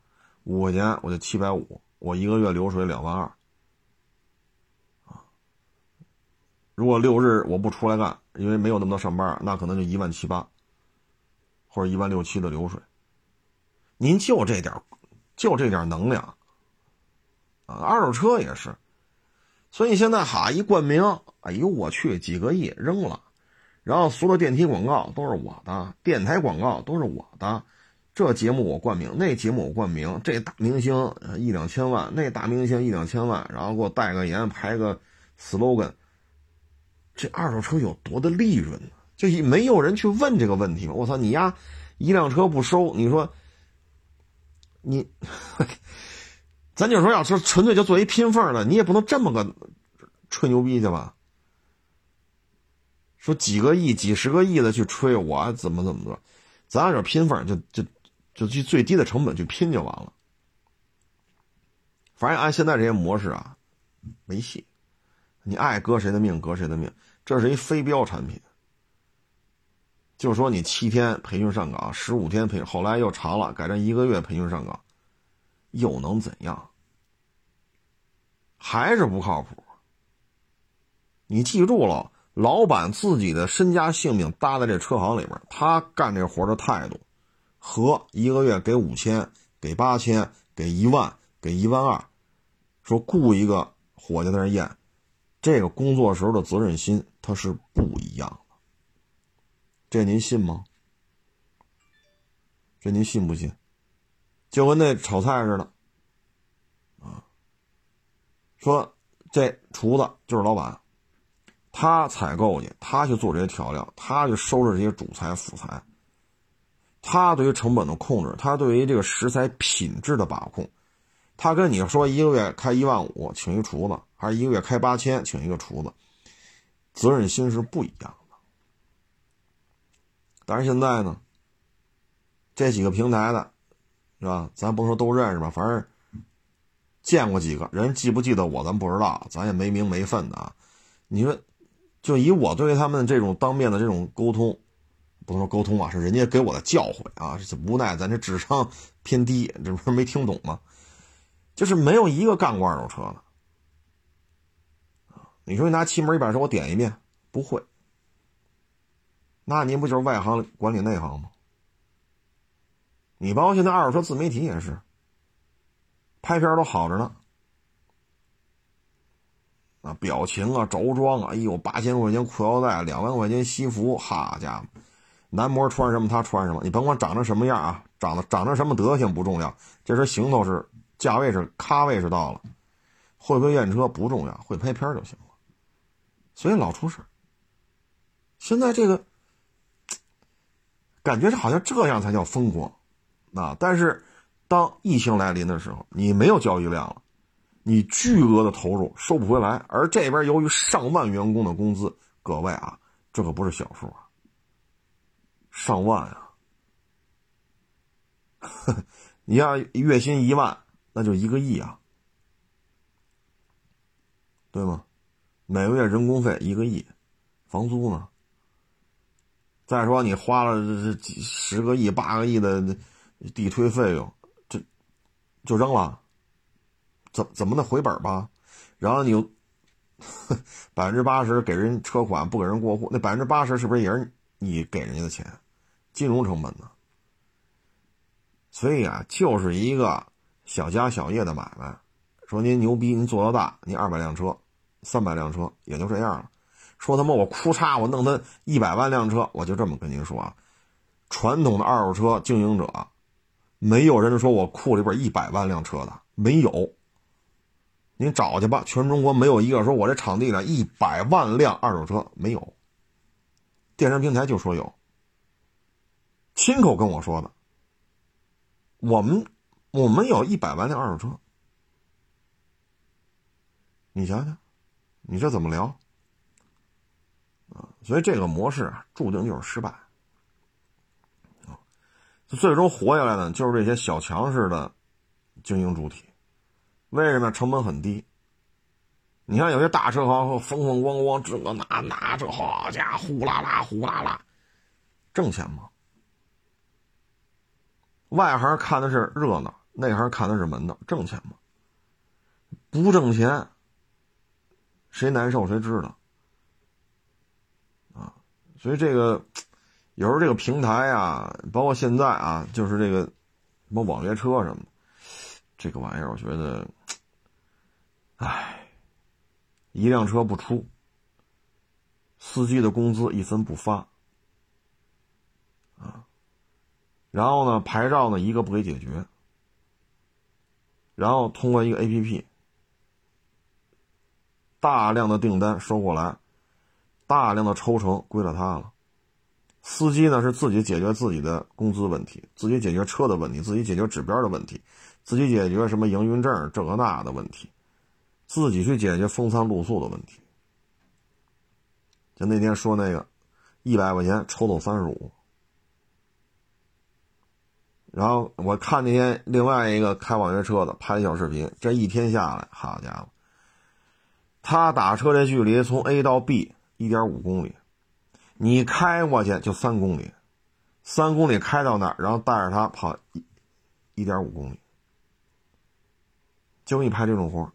[SPEAKER 1] 五块钱我就七百五，我一个月流水两万二。啊，如果六日我不出来干，因为没有那么多上班，那可能就一万七八，或者一万六七的流水。您就这点，就这点能量。啊，二手车也是，所以现在哈一冠名，哎呦我去，几个亿扔了，然后所有的电梯广告都是我的，电台广告都是我的，这节目我冠名，那节目我冠名，这大明星一两千万，那大明星一两千万，然后给我代个言，排个 slogan，这二手车有多的利润呢？就没有人去问这个问题吗？我操，你丫一辆车不收，你说你。咱就说，要是纯粹就做一拼缝的，你也不能这么个吹牛逼去吧？说几个亿、几十个亿的去吹我怎么怎么着，咱按照拼缝，就就就去最低的成本去拼就完了。反正按现在这些模式啊，没戏。你爱割谁的命割谁的命，这是一非标产品。就说你七天培训上岗，十五天培，后来又长了，改成一个月培训上岗。又能怎样？还是不靠谱。你记住了，老板自己的身家性命搭在这车行里边，他干这活的态度，和一个月给五千、给八千、给一万、给一万二，说雇一个伙计在那验，这个工作时候的责任心，他是不一样的。这您信吗？这您信不信？就跟那炒菜似的，啊，说这厨子就是老板，他采购去，他去做这些调料，他去收拾这些主材辅材，他对于成本的控制，他对于这个食材品质的把控，他跟你说一个月开一万五请一厨子，还是一个月开八千请一个厨子，责任心是不一样的。但是现在呢，这几个平台的。是吧？咱甭说都认识吧，反正见过几个人，记不记得我咱不知道，咱也没名没分的啊。你说，就以我对他们这种当面的这种沟通，不能说沟通啊，是人家给我的教诲啊。无奈咱这智商偏低，这不是没听懂吗？就是没有一个干过二手车的你说你拿气门一百说，我点一遍不会，那您不就是外行管理内行吗？你包括现在二手车自媒体也是，拍片都好着呢，啊，表情啊，着装啊，哎呦，八千块钱裤腰带，两万块钱西服，好家伙，男模穿什么他穿什么，你甭管长成什么样啊，长得长成什么德行不重要，这身行头是价位是咖位是到了，会不会验车不重要，会拍片就行了，所以老出事。现在这个感觉是好像这样才叫风光。啊！但是，当疫情来临的时候，你没有交易量了，你巨额的投入收不回来，而这边由于上万员工的工资，各位啊，这可不是小数啊，上万啊！你要月薪一万，那就一个亿啊，对吗？每个月人工费一个亿，房租呢？再说你花了这几十个亿、八个亿的地推费用，这就扔了。怎怎么能回本吧？然后你又百分之八十给人车款，不给人过户，那百分之八十是不是也是你给人家的钱？金融成本呢？所以啊，就是一个小家小业的买卖。说您牛逼，您做到大，您二百辆车、三百辆车也就这样了。说他妈我哭嚓，我弄他一百万辆车，我就这么跟您说啊。传统的二手车经营者，没有人说我库里边一百万辆车的，没有。您找去吧，全中国没有一个说我这场地里一百万辆二手车没有。电商平台就说有，亲口跟我说的。我们我们有一百万辆二手车，你想想，你这怎么聊？啊，所以这个模式啊，注定就是失败。最终活下来的就是这些小强势的经营主体。为什么成本很低？你看有些大车行风风光光，这个那那这好家伙，呼啦啦呼啦啦，挣钱吗？外行看的是热闹，内行看的是门道，挣钱吗？不挣钱，谁难受谁知道。啊，所以这个有时候这个平台啊，包括现在啊，就是这个什么网约车什么的。这个玩意儿，我觉得，唉，一辆车不出，司机的工资一分不发，啊，然后呢，牌照呢一个不给解决，然后通过一个 APP，大量的订单收过来，大量的抽成归了他了，司机呢是自己解决自己的工资问题，自己解决车的问题，自己解决指标的问题。自己解决什么营运证这个那的问题，自己去解决风餐露宿的问题。就那天说那个，一百块钱抽走三十五。然后我看那天另外一个开网约车的拍小视频，这一天下来，好家伙，他打车这距离从 A 到 B 一点五公里，你开过去就三公里，三公里开到那儿，然后带着他跑一一点五公里。就给你拍这种活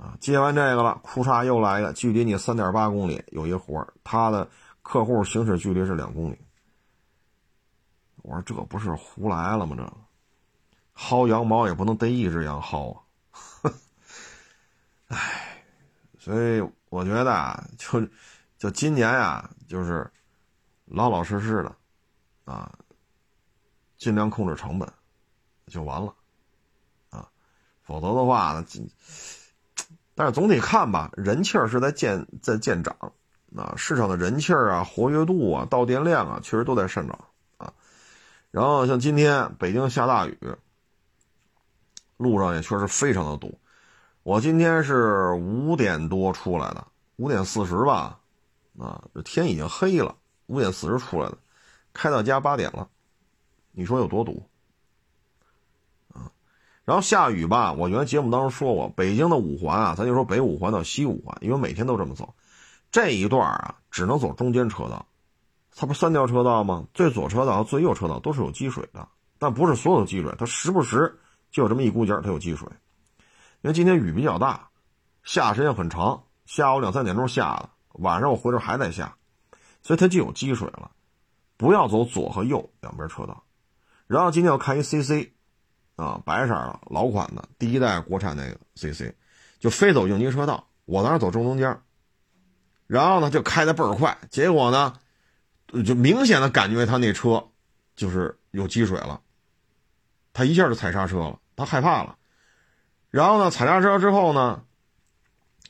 [SPEAKER 1] 啊！接完这个了，库嚓又来一个，距离你三点八公里有一活他的客户行驶距离是两公里。我说这不是胡来了吗？这薅羊毛也不能逮一只羊薅啊！唉，所以我觉得啊，就就今年呀，就是老老实实的啊，尽量控制成本就完了啊。否则的话呢，但是总体看吧，人气儿是在见在见涨，啊，市场的人气儿啊、活跃度啊、到店量啊，确实都在上涨啊。然后像今天北京下大雨，路上也确实非常的堵。我今天是五点多出来的，五点四十吧，啊，这天已经黑了，五点四十出来的，开到家八点了，你说有多堵？然后下雨吧，我原来节目当中说过，北京的五环啊，咱就说北五环到西五环，因为每天都这么走，这一段啊只能走中间车道，它不三条车道吗？最左车道和最右车道都是有积水的，但不是所有的积水，它时不时就有这么一股劲儿，它有积水。因为今天雨比较大，下时间很长，下午两三点钟下的，晚上我回头还在下，所以它就有积水了。不要走左和右两边车道。然后今天我看一 CC。啊，白色的老款的第一代国产那个 CC，就非走应急车道，我当时走正中间，然后呢就开的倍儿快，结果呢，就明显的感觉他那车就是有积水了，他一下就踩刹车了，他害怕了，然后呢踩刹车之后呢，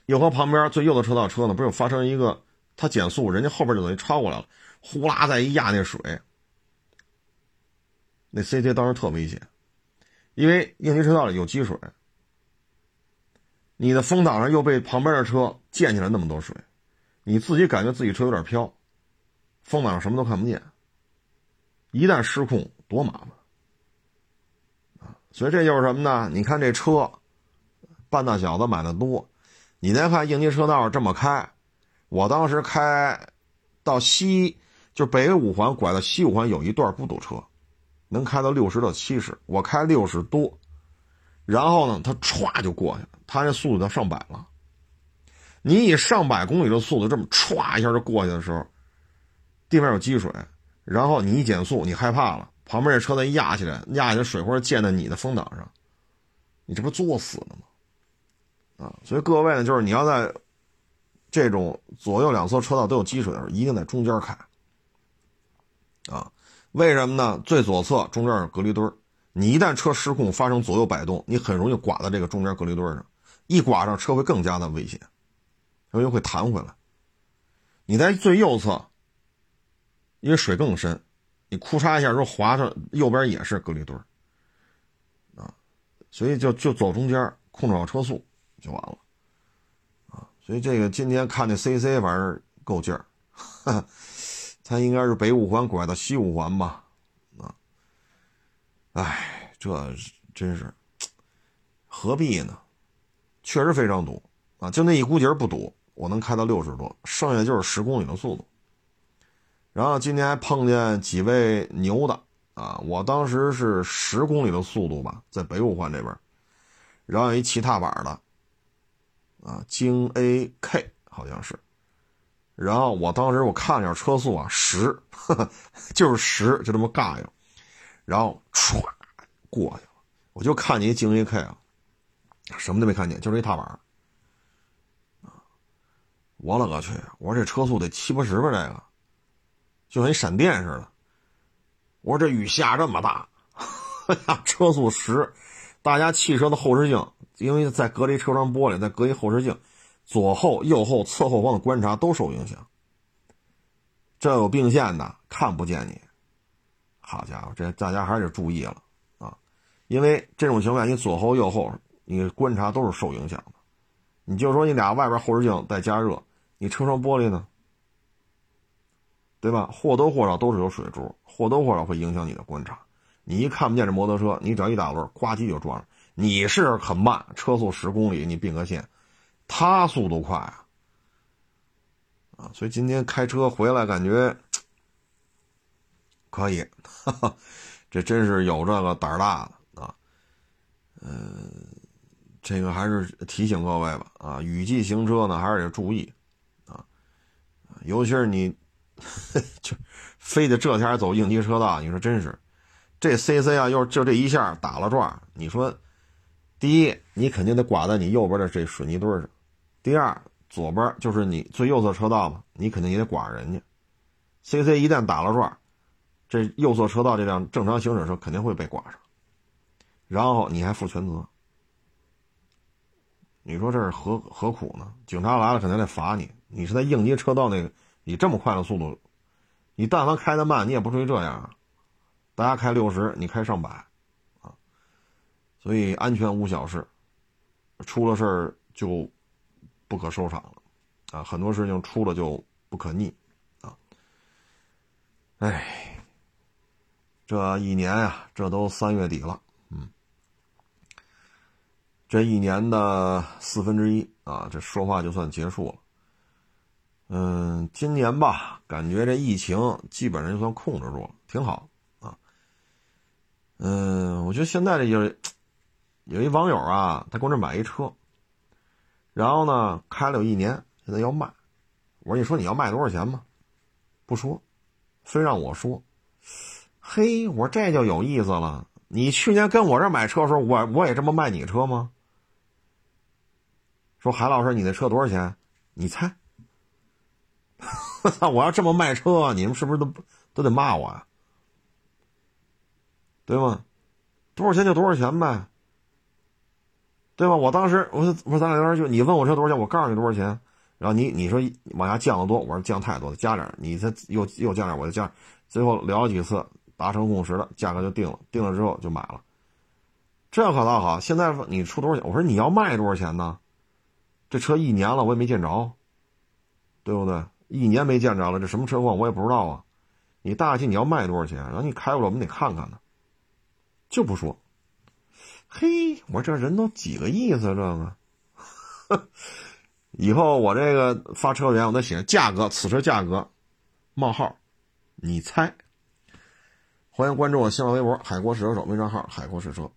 [SPEAKER 1] 又和旁边最右的车道车呢不是发生一个他减速，人家后边就等于超过来了，呼啦再一压那水，那 CC 当时特危险。因为应急车道里有积水，你的风挡上又被旁边的车溅起来那么多水，你自己感觉自己车有点飘，风挡上什么都看不见，一旦失控多麻烦！所以这就是什么呢？你看这车，半大小子买的多，你再看应急车道这么开，我当时开到西，就北五环拐到西五环有一段不堵车。能开到六十到七十，我开六十多，然后呢，它歘就过去了，它这速度都上百了。你以上百公里的速度这么歘一下就过去的时候，地面有积水，然后你一减速，你害怕了，旁边这车再压起来，压起来水或者溅在你的风挡上，你这不作死了吗？啊，所以各位呢，就是你要在这种左右两侧车道都有积水的时候，一定在中间开，啊。为什么呢？最左侧中间有隔离墩你一旦车失控发生左右摆动，你很容易刮到这个中间隔离墩上，一刮上车会更加的危险，因为会弹回来。你在最右侧，因为水更深，你库嚓一下说滑上右边也是隔离墩啊，所以就就走中间，控制好车速就完了，啊，所以这个今天看那 CC 反正够劲儿。他应该是北五环拐到西五环吧，啊，哎，这真是何必呢？确实非常堵啊！就那一股劲不堵，我能开到六十多，剩下就是十公里的速度。然后今天还碰见几位牛的啊！我当时是十公里的速度吧，在北五环这边，然后有一骑踏板的啊，京 A K 好像是。然后我当时我看了下车速啊，十，就是十，就这么尬悠，然后唰过去了。我就看见一京 A K 啊，什么都没看见，就是一踏板啊。我勒个去！我说这车速得七八十吧，这个就像一闪电似的。我说这雨下这么大，车速十，大家汽车的后视镜，因为在隔离车窗玻璃，再隔一后视镜。左后、右后、侧后方的观察都受影响。这有并线的看不见你，好家伙，这大家还是得注意了啊！因为这种情况下，你左后、右后，你观察都是受影响的。你就说你俩外边后视镜带加热，你车窗玻璃呢，对吧？或多或少都是有水珠，或多或少会影响你的观察。你一看不见这摩托车，你只要一打轮，呱唧就撞了。你是很慢，车速十公里，你并个线。他速度快啊，啊，所以今天开车回来感觉 可以，哈哈，这真是有这个胆儿大的啊。嗯，这个还是提醒各位吧，啊，雨季行车呢还是得注意啊，尤其是你 就非得这天走应急车道，你说真是，这 CC 啊，又就这一下打了转，你说，第一，你肯定得刮在你右边的这水泥墩上。第二，左边就是你最右侧车道嘛，你肯定也得刮人家。CC 一旦打了转，这右侧车道这辆正常行驶车肯定会被刮上，然后你还负全责。你说这是何何苦呢？警察来了肯定得罚你。你是在应急车道那个，以这么快的速度，你但凡开的慢，你也不至于这样啊。大家开六十，你开上百，啊，所以安全无小事，出了事儿就。不可收场了，啊，很多事情出了就不可逆，啊，哎，这一年呀，这都三月底了，嗯，这一年的四分之一啊，这说话就算结束了，嗯，今年吧，感觉这疫情基本上就算控制住了，挺好啊，嗯，我觉得现在这有有一网友啊，他给我这买一车。然后呢，开了有一年，现在要卖。我说：“你说你要卖多少钱吗？”不说，非让我说。嘿，我说这就有意思了。你去年跟我这买车的时候，我我也这么卖你车吗？说海老师，你那车多少钱？你猜？我要这么卖车，你们是不是都都得骂我呀？对吗？多少钱就多少钱呗。对吧？我当时我说我说咱俩当时就你问我车多少钱，我告诉你多少钱，然后你你说往下降的多，我说降太多了，加点，你再又又降点，我就降，最后聊了几次，达成共识了，价格就定了，定了之后就买了。这可倒好，现在你出多少钱？我说你要卖多少钱呢？这车一年了，我也没见着，对不对？一年没见着了，这什么车况我也不知道啊。你大气你要卖多少钱？然后你开过来，我们得看看呢。就不说。嘿，我这人都几个意思？这个，以后我这个发车源，我得写价格，此车价格，冒号，你猜。欢迎关注我新浪微博“海阔试车手”微账号“海阔试车”。